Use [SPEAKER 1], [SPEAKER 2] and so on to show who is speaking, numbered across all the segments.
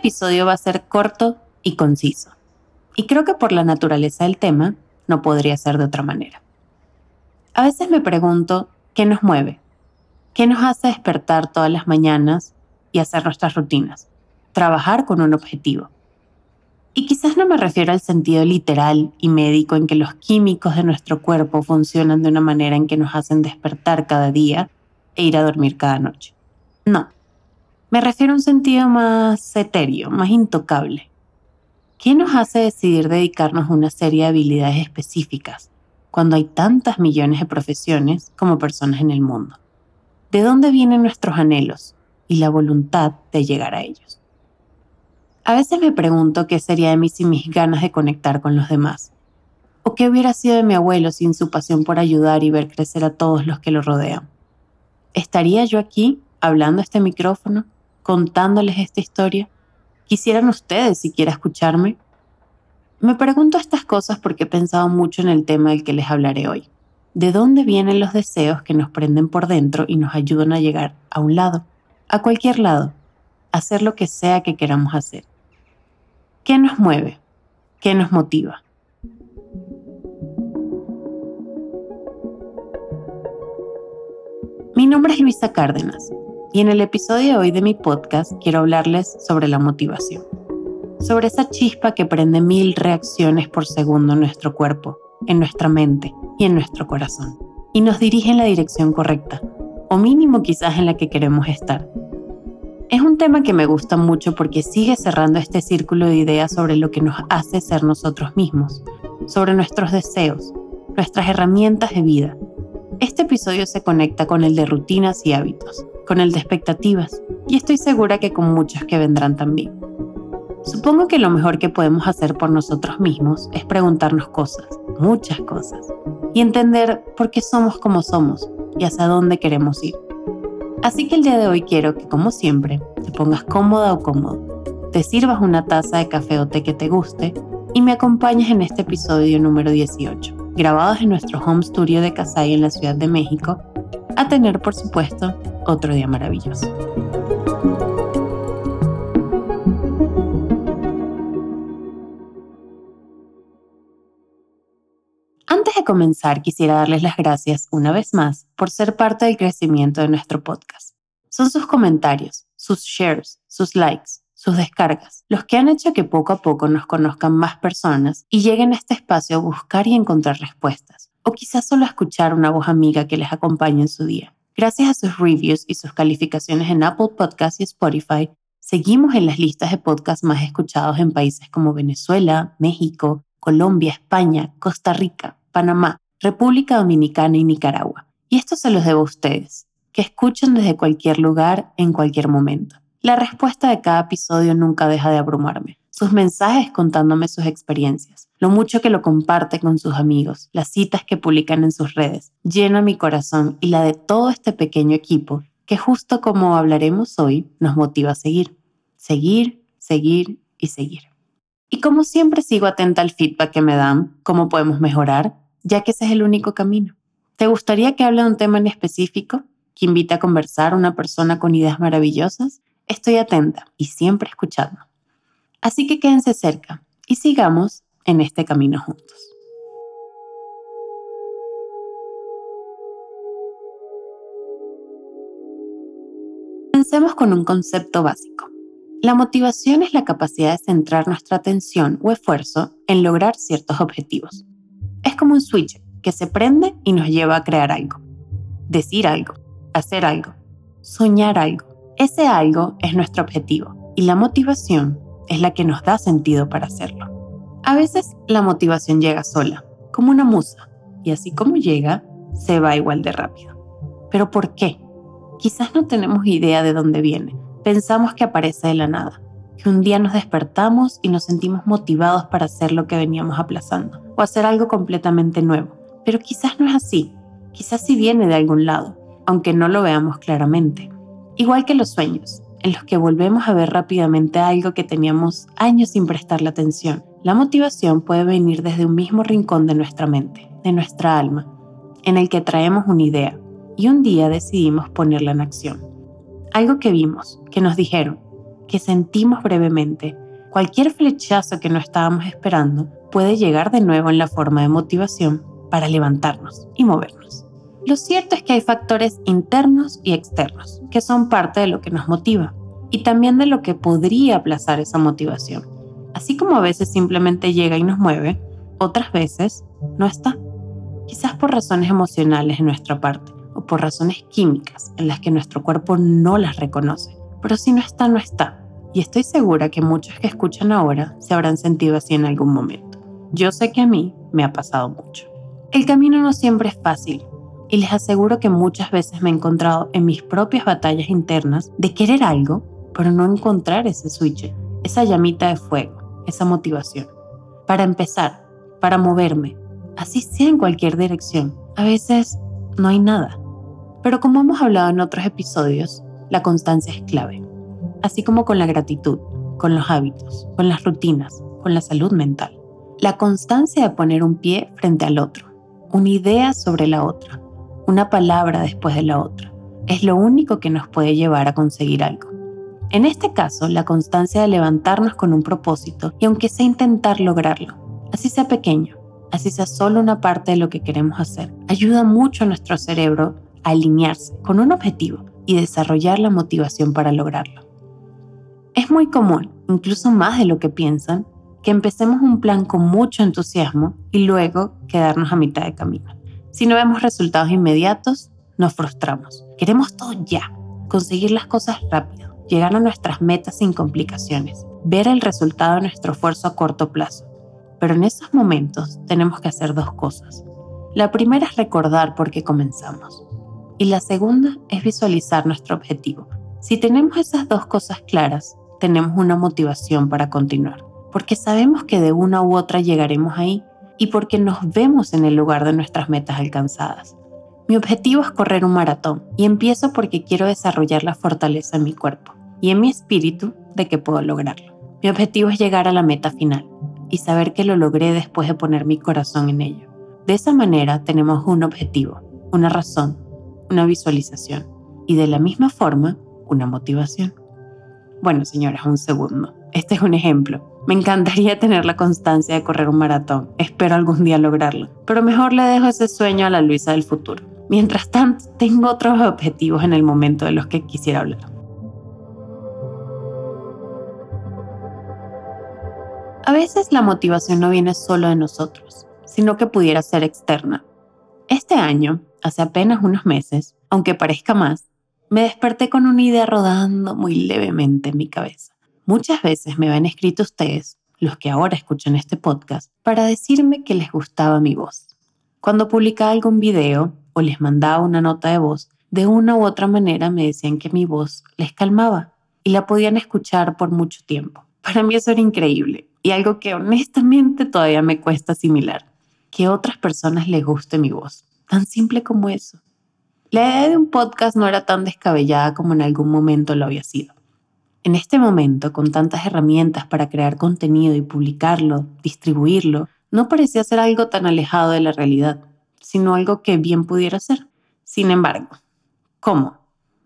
[SPEAKER 1] episodio va a ser corto y conciso. Y creo que por la naturaleza del tema no podría ser de otra manera. A veces me pregunto qué nos mueve, qué nos hace despertar todas las mañanas y hacer nuestras rutinas, trabajar con un objetivo. Y quizás no me refiero al sentido literal y médico en que los químicos de nuestro cuerpo funcionan de una manera en que nos hacen despertar cada día e ir a dormir cada noche. No, me refiero a un sentido más etéreo, más intocable. ¿Qué nos hace decidir dedicarnos a una serie de habilidades específicas cuando hay tantas millones de profesiones como personas en el mundo? ¿De dónde vienen nuestros anhelos y la voluntad de llegar a ellos? A veces me pregunto qué sería de mí sin mis ganas de conectar con los demás. ¿O qué hubiera sido de mi abuelo sin su pasión por ayudar y ver crecer a todos los que lo rodean? ¿Estaría yo aquí, hablando a este micrófono, contándoles esta historia? ¿Quisieran ustedes siquiera escucharme? Me pregunto estas cosas porque he pensado mucho en el tema del que les hablaré hoy. ¿De dónde vienen los deseos que nos prenden por dentro y nos ayudan a llegar a un lado, a cualquier lado, a hacer lo que sea que queramos hacer? ¿Qué nos mueve? ¿Qué nos motiva? Mi nombre es Luisa Cárdenas y en el episodio de hoy de mi podcast quiero hablarles sobre la motivación, sobre esa chispa que prende mil reacciones por segundo en nuestro cuerpo, en nuestra mente y en nuestro corazón, y nos dirige en la dirección correcta, o mínimo quizás en la que queremos estar. Es un tema que me gusta mucho porque sigue cerrando este círculo de ideas sobre lo que nos hace ser nosotros mismos, sobre nuestros deseos, nuestras herramientas de vida. Este episodio se conecta con el de rutinas y hábitos, con el de expectativas, y estoy segura que con muchos que vendrán también. Supongo que lo mejor que podemos hacer por nosotros mismos es preguntarnos cosas, muchas cosas, y entender por qué somos como somos y hacia dónde queremos ir. Así que el día de hoy quiero que, como siempre, te pongas cómoda o cómodo, te sirvas una taza de café o té que te guste y me acompañes en este episodio número 18, grabados en nuestro home studio de Casay en la Ciudad de México, a tener, por supuesto, otro día maravilloso. Antes de comenzar, quisiera darles las gracias una vez más por ser parte del crecimiento de nuestro podcast. Son sus comentarios, sus shares, sus likes, sus descargas, los que han hecho que poco a poco nos conozcan más personas y lleguen a este espacio a buscar y encontrar respuestas, o quizás solo escuchar una voz amiga que les acompañe en su día. Gracias a sus reviews y sus calificaciones en Apple Podcasts y Spotify, seguimos en las listas de podcasts más escuchados en países como Venezuela, México, Colombia, España, Costa Rica, Panamá, República Dominicana y Nicaragua. Y esto se los debo a ustedes, que escuchan desde cualquier lugar, en cualquier momento. La respuesta de cada episodio nunca deja de abrumarme. Sus mensajes contándome sus experiencias, lo mucho que lo comparte con sus amigos, las citas que publican en sus redes, llena mi corazón y la de todo este pequeño equipo que justo como hablaremos hoy nos motiva a seguir, seguir, seguir y seguir. Y como siempre sigo atenta al feedback que me dan, cómo podemos mejorar, ya que ese es el único camino. ¿Te gustaría que hable de un tema en específico? ¿Que invite a conversar una persona con ideas maravillosas? Estoy atenta y siempre escuchando. Así que quédense cerca y sigamos en este camino juntos. Comencemos con un concepto básico. La motivación es la capacidad de centrar nuestra atención o esfuerzo en lograr ciertos objetivos. Es como un switch que se prende y nos lleva a crear algo, decir algo, hacer algo, soñar algo. Ese algo es nuestro objetivo y la motivación es la que nos da sentido para hacerlo. A veces la motivación llega sola, como una musa, y así como llega, se va igual de rápido. ¿Pero por qué? Quizás no tenemos idea de dónde viene. Pensamos que aparece de la nada, que un día nos despertamos y nos sentimos motivados para hacer lo que veníamos aplazando, o hacer algo completamente nuevo. Pero quizás no es así. Quizás sí viene de algún lado, aunque no lo veamos claramente. Igual que los sueños, en los que volvemos a ver rápidamente algo que teníamos años sin prestarle atención. La motivación puede venir desde un mismo rincón de nuestra mente, de nuestra alma, en el que traemos una idea y un día decidimos ponerla en acción. Algo que vimos, que nos dijeron, que sentimos brevemente, cualquier flechazo que no estábamos esperando puede llegar de nuevo en la forma de motivación para levantarnos y movernos. Lo cierto es que hay factores internos y externos que son parte de lo que nos motiva y también de lo que podría aplazar esa motivación. Así como a veces simplemente llega y nos mueve, otras veces no está. Quizás por razones emocionales en nuestra parte o por razones químicas en las que nuestro cuerpo no las reconoce. Pero si no está, no está. Y estoy segura que muchos que escuchan ahora se habrán sentido así en algún momento. Yo sé que a mí me ha pasado mucho. El camino no siempre es fácil y les aseguro que muchas veces me he encontrado en mis propias batallas internas de querer algo pero no encontrar ese switch, esa llamita de fuego, esa motivación. Para empezar, para moverme, así sea en cualquier dirección, a veces no hay nada. Pero como hemos hablado en otros episodios, la constancia es clave, así como con la gratitud, con los hábitos, con las rutinas, con la salud mental. La constancia de poner un pie frente al otro, una idea sobre la otra, una palabra después de la otra, es lo único que nos puede llevar a conseguir algo. En este caso, la constancia de levantarnos con un propósito y aunque sea intentar lograrlo, así sea pequeño, así sea solo una parte de lo que queremos hacer, ayuda mucho a nuestro cerebro a alinearse con un objetivo y desarrollar la motivación para lograrlo. Es muy común, incluso más de lo que piensan, que empecemos un plan con mucho entusiasmo y luego quedarnos a mitad de camino. Si no vemos resultados inmediatos, nos frustramos. Queremos todo ya, conseguir las cosas rápido llegar a nuestras metas sin complicaciones, ver el resultado de nuestro esfuerzo a corto plazo. Pero en esos momentos tenemos que hacer dos cosas. La primera es recordar por qué comenzamos. Y la segunda es visualizar nuestro objetivo. Si tenemos esas dos cosas claras, tenemos una motivación para continuar, porque sabemos que de una u otra llegaremos ahí y porque nos vemos en el lugar de nuestras metas alcanzadas. Mi objetivo es correr un maratón y empiezo porque quiero desarrollar la fortaleza en mi cuerpo y en mi espíritu de que puedo lograrlo. Mi objetivo es llegar a la meta final y saber que lo logré después de poner mi corazón en ello. De esa manera tenemos un objetivo, una razón, una visualización y de la misma forma una motivación. Bueno, señoras, un segundo. Este es un ejemplo. Me encantaría tener la constancia de correr un maratón. Espero algún día lograrlo. Pero mejor le dejo ese sueño a la Luisa del futuro. Mientras tanto, tengo otros objetivos en el momento de los que quisiera hablar. A veces la motivación no viene solo de nosotros, sino que pudiera ser externa. Este año, hace apenas unos meses, aunque parezca más, me desperté con una idea rodando muy levemente en mi cabeza. Muchas veces me habían escrito ustedes, los que ahora escuchan este podcast, para decirme que les gustaba mi voz. Cuando publicaba algún video o les mandaba una nota de voz, de una u otra manera me decían que mi voz les calmaba y la podían escuchar por mucho tiempo. Para mí eso era increíble y algo que honestamente todavía me cuesta asimilar, que otras personas les guste mi voz, tan simple como eso. La idea de un podcast no era tan descabellada como en algún momento lo había sido. En este momento, con tantas herramientas para crear contenido y publicarlo, distribuirlo, no parecía ser algo tan alejado de la realidad, sino algo que bien pudiera ser. Sin embargo, ¿cómo?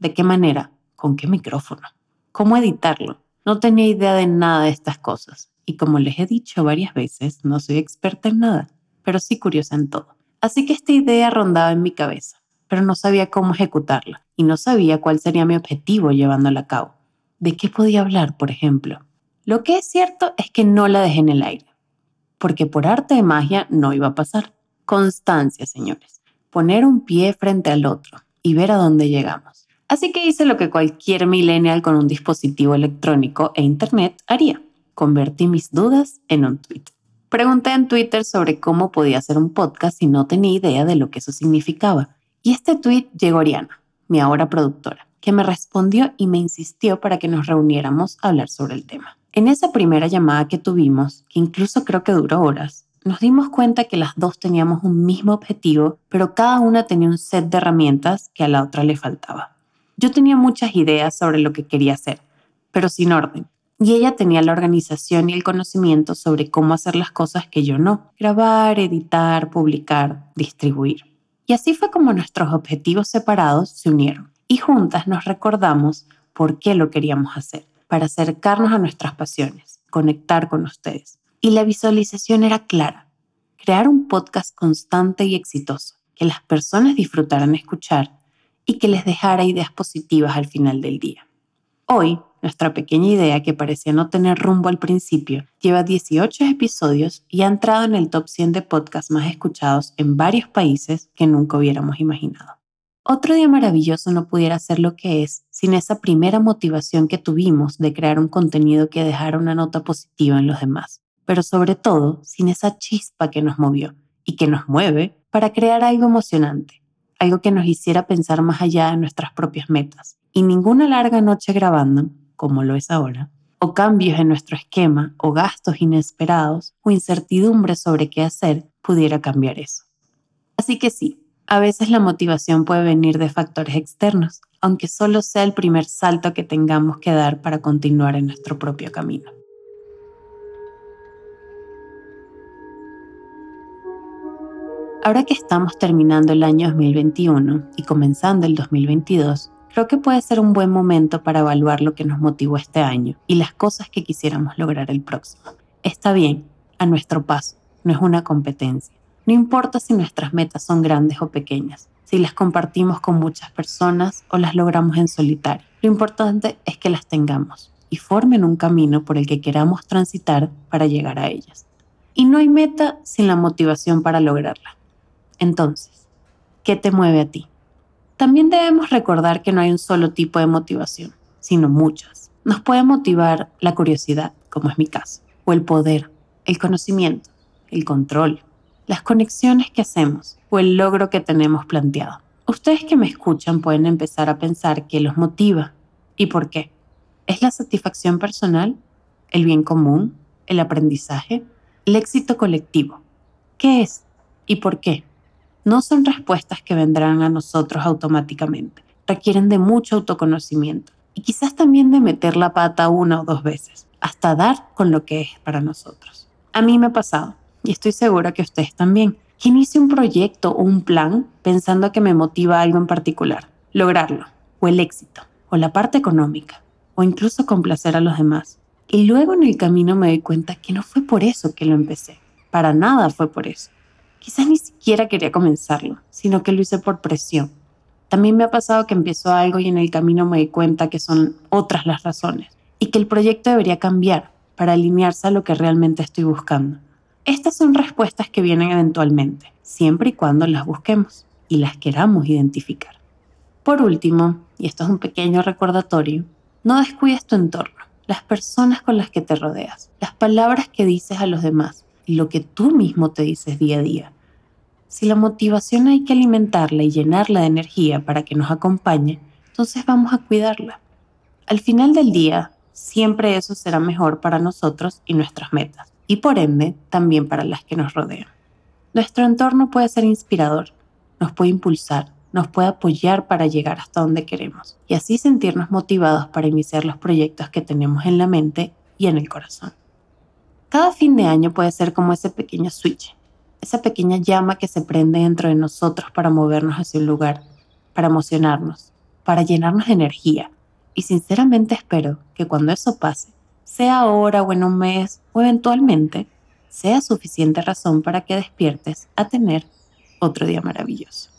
[SPEAKER 1] ¿De qué manera? ¿Con qué micrófono? ¿Cómo editarlo? No tenía idea de nada de estas cosas y como les he dicho varias veces, no soy experta en nada, pero sí curiosa en todo. Así que esta idea rondaba en mi cabeza, pero no sabía cómo ejecutarla y no sabía cuál sería mi objetivo llevándola a cabo. ¿De qué podía hablar, por ejemplo? Lo que es cierto es que no la dejé en el aire, porque por arte de magia no iba a pasar. Constancia, señores. Poner un pie frente al otro y ver a dónde llegamos. Así que hice lo que cualquier millennial con un dispositivo electrónico e internet haría convertí mis dudas en un tweet. Pregunté en Twitter sobre cómo podía hacer un podcast y no tenía idea de lo que eso significaba. Y este tweet llegó a Ariana, mi ahora productora, que me respondió y me insistió para que nos reuniéramos a hablar sobre el tema. En esa primera llamada que tuvimos, que incluso creo que duró horas, nos dimos cuenta que las dos teníamos un mismo objetivo, pero cada una tenía un set de herramientas que a la otra le faltaba. Yo tenía muchas ideas sobre lo que quería hacer, pero sin orden y ella tenía la organización y el conocimiento sobre cómo hacer las cosas que yo no. Grabar, editar, publicar, distribuir. Y así fue como nuestros objetivos separados se unieron y juntas nos recordamos por qué lo queríamos hacer. para acercarnos a nuestras pasiones, conectar con ustedes. Y la visualización era clara, crear un podcast constante y exitoso, que las personas disfrutaran escuchar y que les dejara ideas positivas al final del día. Hoy, nuestra pequeña idea que parecía no tener rumbo al principio, lleva 18 episodios y ha entrado en el top 100 de podcasts más escuchados en varios países que nunca hubiéramos imaginado. Otro día maravilloso no pudiera ser lo que es sin esa primera motivación que tuvimos de crear un contenido que dejara una nota positiva en los demás, pero sobre todo sin esa chispa que nos movió y que nos mueve para crear algo emocionante, algo que nos hiciera pensar más allá de nuestras propias metas. Y ninguna larga noche grabando, como lo es ahora, o cambios en nuestro esquema, o gastos inesperados, o incertidumbre sobre qué hacer, pudiera cambiar eso. Así que sí, a veces la motivación puede venir de factores externos, aunque solo sea el primer salto que tengamos que dar para continuar en nuestro propio camino. Ahora que estamos terminando el año 2021 y comenzando el 2022, creo que puede ser un buen momento para evaluar lo que nos motivó este año y las cosas que quisiéramos lograr el próximo. Está bien, a nuestro paso, no es una competencia. No importa si nuestras metas son grandes o pequeñas, si las compartimos con muchas personas o las logramos en solitario. Lo importante es que las tengamos y formen un camino por el que queramos transitar para llegar a ellas. Y no hay meta sin la motivación para lograrla. Entonces, ¿qué te mueve a ti? También debemos recordar que no hay un solo tipo de motivación, sino muchas. Nos puede motivar la curiosidad, como es mi caso, o el poder, el conocimiento, el control, las conexiones que hacemos o el logro que tenemos planteado. Ustedes que me escuchan pueden empezar a pensar qué los motiva y por qué. ¿Es la satisfacción personal? ¿El bien común? ¿El aprendizaje? ¿El éxito colectivo? ¿Qué es y por qué? No son respuestas que vendrán a nosotros automáticamente. Requieren de mucho autoconocimiento y quizás también de meter la pata una o dos veces, hasta dar con lo que es para nosotros. A mí me ha pasado y estoy segura que ustedes también, que inicie un proyecto o un plan pensando que me motiva algo en particular, lograrlo, o el éxito, o la parte económica, o incluso complacer a los demás. Y luego en el camino me doy cuenta que no fue por eso que lo empecé, para nada fue por eso. Quizás ni siquiera quería comenzarlo, sino que lo hice por presión. También me ha pasado que empiezo algo y en el camino me doy cuenta que son otras las razones y que el proyecto debería cambiar para alinearse a lo que realmente estoy buscando. Estas son respuestas que vienen eventualmente, siempre y cuando las busquemos y las queramos identificar. Por último, y esto es un pequeño recordatorio, no descuides tu entorno, las personas con las que te rodeas, las palabras que dices a los demás y lo que tú mismo te dices día a día. Si la motivación hay que alimentarla y llenarla de energía para que nos acompañe, entonces vamos a cuidarla. Al final del día, siempre eso será mejor para nosotros y nuestras metas y por ende también para las que nos rodean. Nuestro entorno puede ser inspirador, nos puede impulsar, nos puede apoyar para llegar hasta donde queremos y así sentirnos motivados para iniciar los proyectos que tenemos en la mente y en el corazón. Cada fin de año puede ser como ese pequeño switch, esa pequeña llama que se prende dentro de nosotros para movernos hacia un lugar, para emocionarnos, para llenarnos de energía. Y sinceramente espero que cuando eso pase, sea ahora o en un mes o eventualmente, sea suficiente razón para que despiertes a tener otro día maravilloso.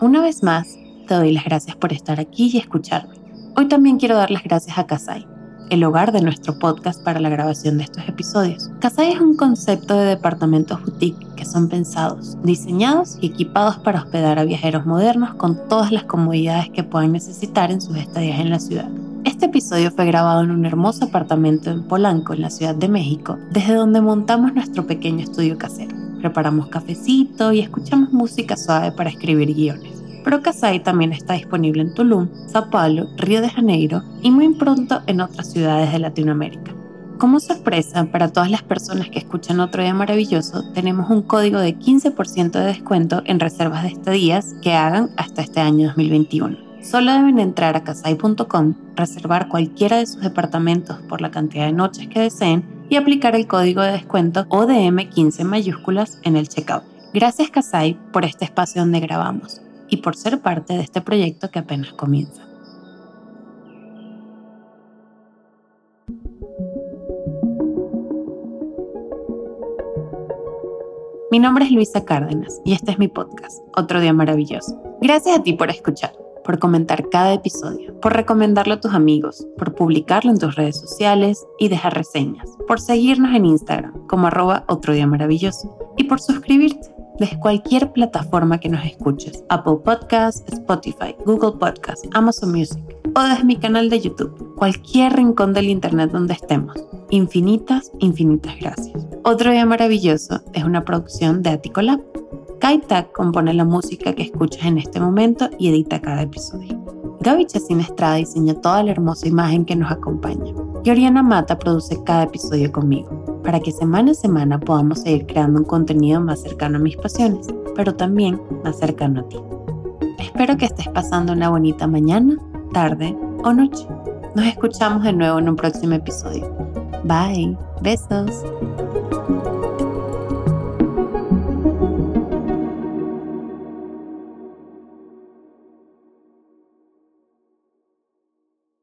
[SPEAKER 1] Una vez más, te doy las gracias por estar aquí y escucharme. Hoy también quiero dar las gracias a Kasai el hogar de nuestro podcast para la grabación de estos episodios. Kasai es un concepto de departamentos boutique que son pensados, diseñados y equipados para hospedar a viajeros modernos con todas las comodidades que puedan necesitar en sus estadías en la ciudad. Este episodio fue grabado en un hermoso apartamento en Polanco, en la Ciudad de México, desde donde montamos nuestro pequeño estudio casero. Preparamos cafecito y escuchamos música suave para escribir guiones pero Kasai también está disponible en Tulum, Sao Paulo, Río de Janeiro y muy pronto en otras ciudades de Latinoamérica. Como sorpresa, para todas las personas que escuchan Otro Día Maravilloso, tenemos un código de 15% de descuento en reservas de estadías que hagan hasta este año 2021. Solo deben entrar a casai.com, reservar cualquiera de sus departamentos por la cantidad de noches que deseen y aplicar el código de descuento ODM15 mayúsculas en el checkout. Gracias Casai por este espacio donde grabamos y por ser parte de este proyecto que apenas comienza. Mi nombre es Luisa Cárdenas y este es mi podcast, Otro Día Maravilloso. Gracias a ti por escuchar, por comentar cada episodio, por recomendarlo a tus amigos, por publicarlo en tus redes sociales y dejar reseñas, por seguirnos en Instagram como arroba Otro Día Maravilloso y por suscribirte desde cualquier plataforma que nos escuches, Apple Podcasts, Spotify, Google Podcasts, Amazon Music o desde mi canal de YouTube, cualquier rincón del Internet donde estemos. Infinitas, infinitas gracias. Otro día maravilloso es una producción de Aticolab. Kaitak compone la música que escuchas en este momento y edita cada episodio. Gaby Chacín Estrada diseña toda la hermosa imagen que nos acompaña. Y Oriana Mata produce cada episodio conmigo, para que semana a semana podamos seguir creando un contenido más cercano a mis pasiones, pero también más cercano a ti. Espero que estés pasando una bonita mañana, tarde o noche. Nos escuchamos de nuevo en un próximo episodio. Bye. Besos.